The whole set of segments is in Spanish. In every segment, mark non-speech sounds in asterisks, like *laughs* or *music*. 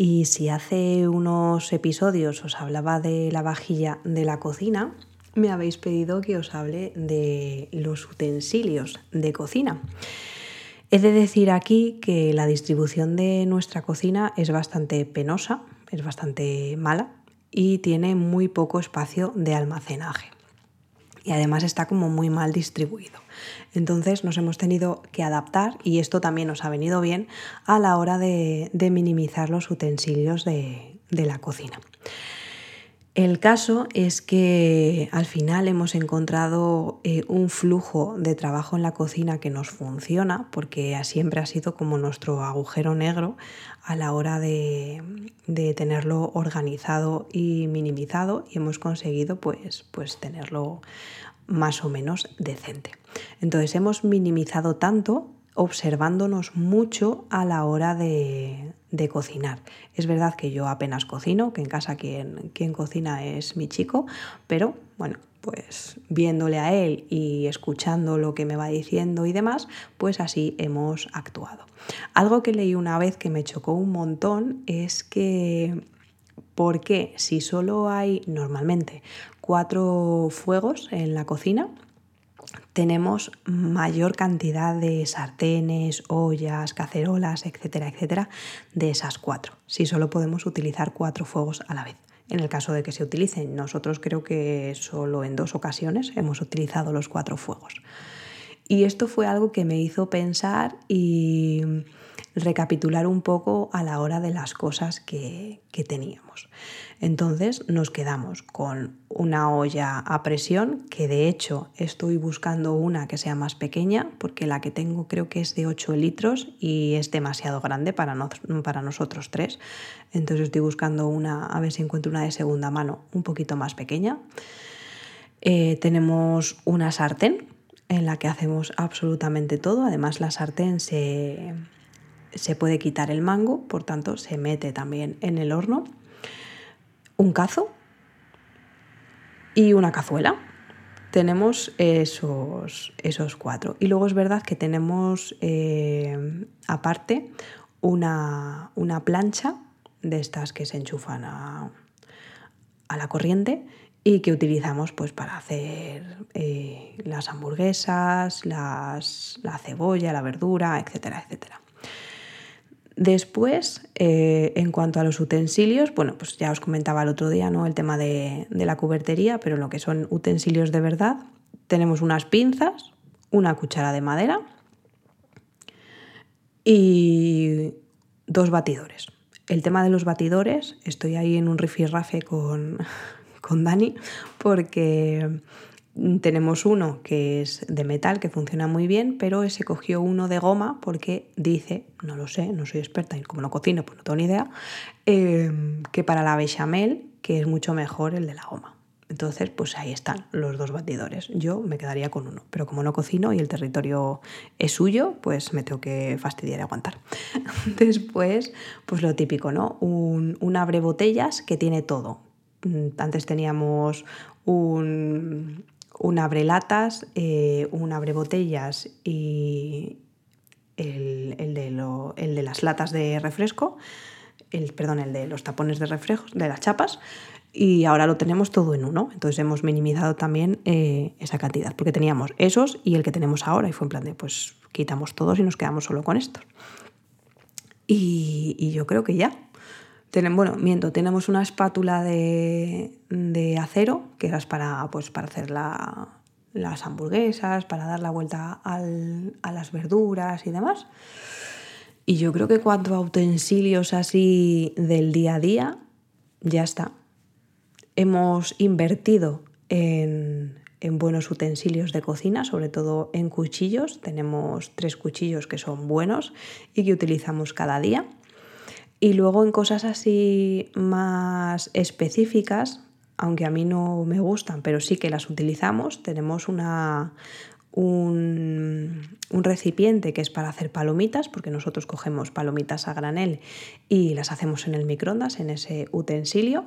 Y si hace unos episodios os hablaba de la vajilla de la cocina, me habéis pedido que os hable de los utensilios de cocina. He de decir aquí que la distribución de nuestra cocina es bastante penosa, es bastante mala y tiene muy poco espacio de almacenaje. Y además está como muy mal distribuido. Entonces nos hemos tenido que adaptar y esto también nos ha venido bien a la hora de, minimizar los utensilios de, la cocina. El caso es que al final hemos encontrado eh, un flujo de trabajo en la cocina que nos funciona, porque siempre ha sido como nuestro agujero negro a la hora de, tenerlo organizado y minimizado y hemos conseguido pues, pues tenerlo más o menos decente. Entonces hemos minimizado tanto observándonos mucho a la hora de, cocinar. Es verdad que yo apenas cocino, que en casa quien, quien cocina es mi chico, pero bueno, pues viéndole a él y escuchando lo que me va diciendo y demás, pues así hemos actuado. Algo que leí una vez que me chocó un montón es que porque si solo hay normalmente cuatro fuegos en la cocina, tenemos mayor cantidad de sartenes, ollas, cacerolas, etcétera, etcétera, de esas cuatro. Si solo podemos utilizar cuatro fuegos a la vez. En el caso de que se utilicen, nosotros creo que solo en dos ocasiones hemos utilizado los cuatro fuegos. Y esto fue algo que me hizo pensar y recapitular un poco a la hora de las cosas que, teníamos. Entonces nos quedamos con una olla a presión, que de hecho estoy buscando una que sea más pequeña, porque la que tengo creo que es de 8 litros y es demasiado grande para, para nosotros tres. Entonces estoy buscando una, a ver si encuentro una de segunda mano un poquito más pequeña. Eh, tenemos una sartén en la que hacemos absolutamente todo. Además la sartén se se puede quitar el mango, por tanto se mete también en el horno. Un cazo y una cazuela. Tenemos esos, esos cuatro. Y luego es verdad que tenemos eh, aparte una, plancha de estas que se enchufan a, la corriente y que utilizamos pues, para hacer eh, las hamburguesas, las, la cebolla, la verdura, etcétera, etcétera. Después, eh, en cuanto a los utensilios, bueno, pues ya os comentaba el otro día, ¿no? El tema de, la cubertería, pero lo que son utensilios de verdad, tenemos unas pinzas, una cuchara de madera y dos batidores. El tema de los batidores, estoy ahí en un rifirrafe con, *laughs* con Dani, porque tenemos uno que es de metal, que funciona muy bien, pero ese cogió uno de goma porque dice, no lo sé, no soy experta y como no cocino, pues no tengo ni idea, em, que para la bechamel, que es mucho mejor el de la goma. Entonces, pues ahí están los dos batidores. Yo me quedaría con uno, pero como no cocino y el territorio es suyo, pues me tengo que fastidiar y aguantar. *laughs* Después, pues lo típico, ¿no? Un, un abre botellas que tiene todo. Antes teníamos un, un abrelatas, eh, un abre botellas y el, de las latas de refresco, el, perdón, el de los tapones de refrescos, de las chapas, y ahora lo tenemos todo en uno. Entonces hemos minimizado también eh, esa cantidad, porque teníamos esos y el que tenemos ahora, y fue en plan de, pues quitamos todos y nos quedamos solo con estos. y yo creo que ya, bueno, miento, tenemos una espátula de, acero que es para, pues, para hacer las hamburguesas, para dar la vuelta a las verduras y demás. Y yo creo que cuanto a utensilios así del día a día, ya está. Hemos invertido en, en buenos utensilios de cocina, sobre todo en cuchillos. Tenemos tres cuchillos que son buenos y que utilizamos cada día. Y luego en cosas así más específicas, aunque a mí no me gustan, pero sí que las utilizamos, tenemos una, un, recipiente que es para hacer palomitas, porque nosotros cogemos palomitas a granel y las hacemos en el microondas, en ese utensilio.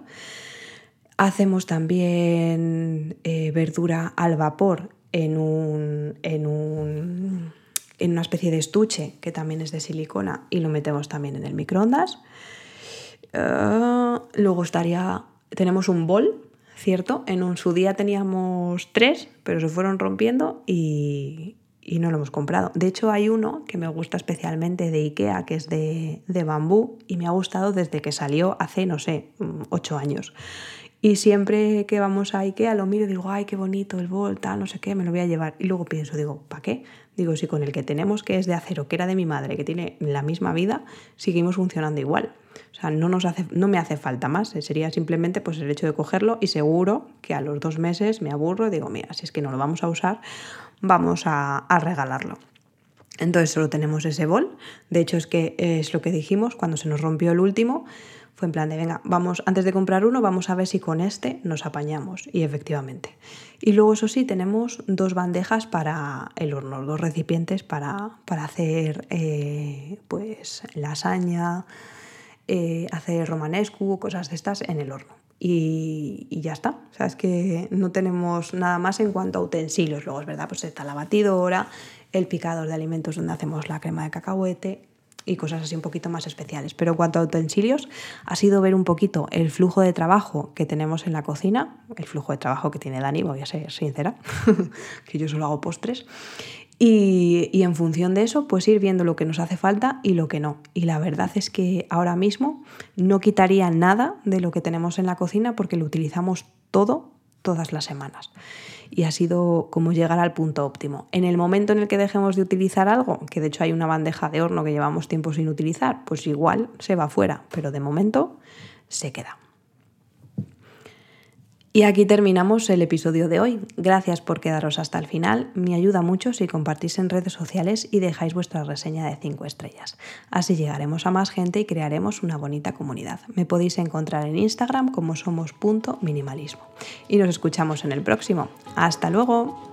Hacemos también eh, verdura al vapor en, un, en, un, en una especie de estuche que también es de silicona y lo metemos también en el microondas. Ah, luego estaría, tenemos un bol ¿cierto? En un, su día teníamos tres, pero se fueron rompiendo y, no lo hemos comprado. De hecho, hay uno que me gusta especialmente de IKEA, que es de, de bambú, y me ha gustado desde que salió hace, no sé, ocho años. Y siempre que vamos a Ikea lo miro y digo, ay, qué bonito el bol, tal, no sé qué, me lo voy a llevar. Y luego pienso, digo, ¿para qué? Digo, si con el que tenemos, que es de acero, que era de mi madre, que tiene la misma vida, seguimos funcionando igual. O sea, no, nos hace, no me hace falta más. Sería simplemente pues, el hecho de cogerlo y seguro que a los dos meses me aburro y digo, mira, si es que no lo vamos a usar, vamos a, a regalarlo. Entonces solo tenemos ese bol. De hecho, es que es lo que dijimos cuando se nos rompió el último fue en plan de, venga, vamos, antes de comprar uno, vamos a ver si con este nos apañamos. Y efectivamente. Y luego, eso sí, tenemos dos bandejas para el horno, dos recipientes para, para hacer eh, pues lasaña, eh, hacer romanescu, cosas de estas en el horno. Y, y, ya está. O sea, es que no tenemos nada más en cuanto a utensilios. Luego es verdad, pues está la batidora, el picador de alimentos donde hacemos la crema de cacahuete, y cosas así un poquito más especiales. Pero en cuanto a utensilios, ha sido ver un poquito el flujo de trabajo que tenemos en la cocina, el flujo de trabajo que tiene Dani, voy a ser sincera, *laughs* que yo solo hago postres, y, y, en función de eso, pues ir viendo lo que nos hace falta y lo que no. Y la verdad es que ahora mismo no quitaría nada de lo que tenemos en la cocina porque lo utilizamos todo todas las semanas y ha sido como llegar al punto óptimo. En el momento en el que dejemos de utilizar algo, que de hecho hay una bandeja de horno que llevamos tiempo sin utilizar, pues igual se va fuera, pero de momento se queda. Y aquí terminamos el episodio de hoy. Gracias por quedaros hasta el final. Me ayuda mucho si compartís en redes sociales y dejáis vuestra reseña de 5 estrellas. Así llegaremos a más gente y crearemos una bonita comunidad. Me podéis encontrar en Instagram como somos.minimalismo. Y nos escuchamos en el próximo. ¡Hasta luego!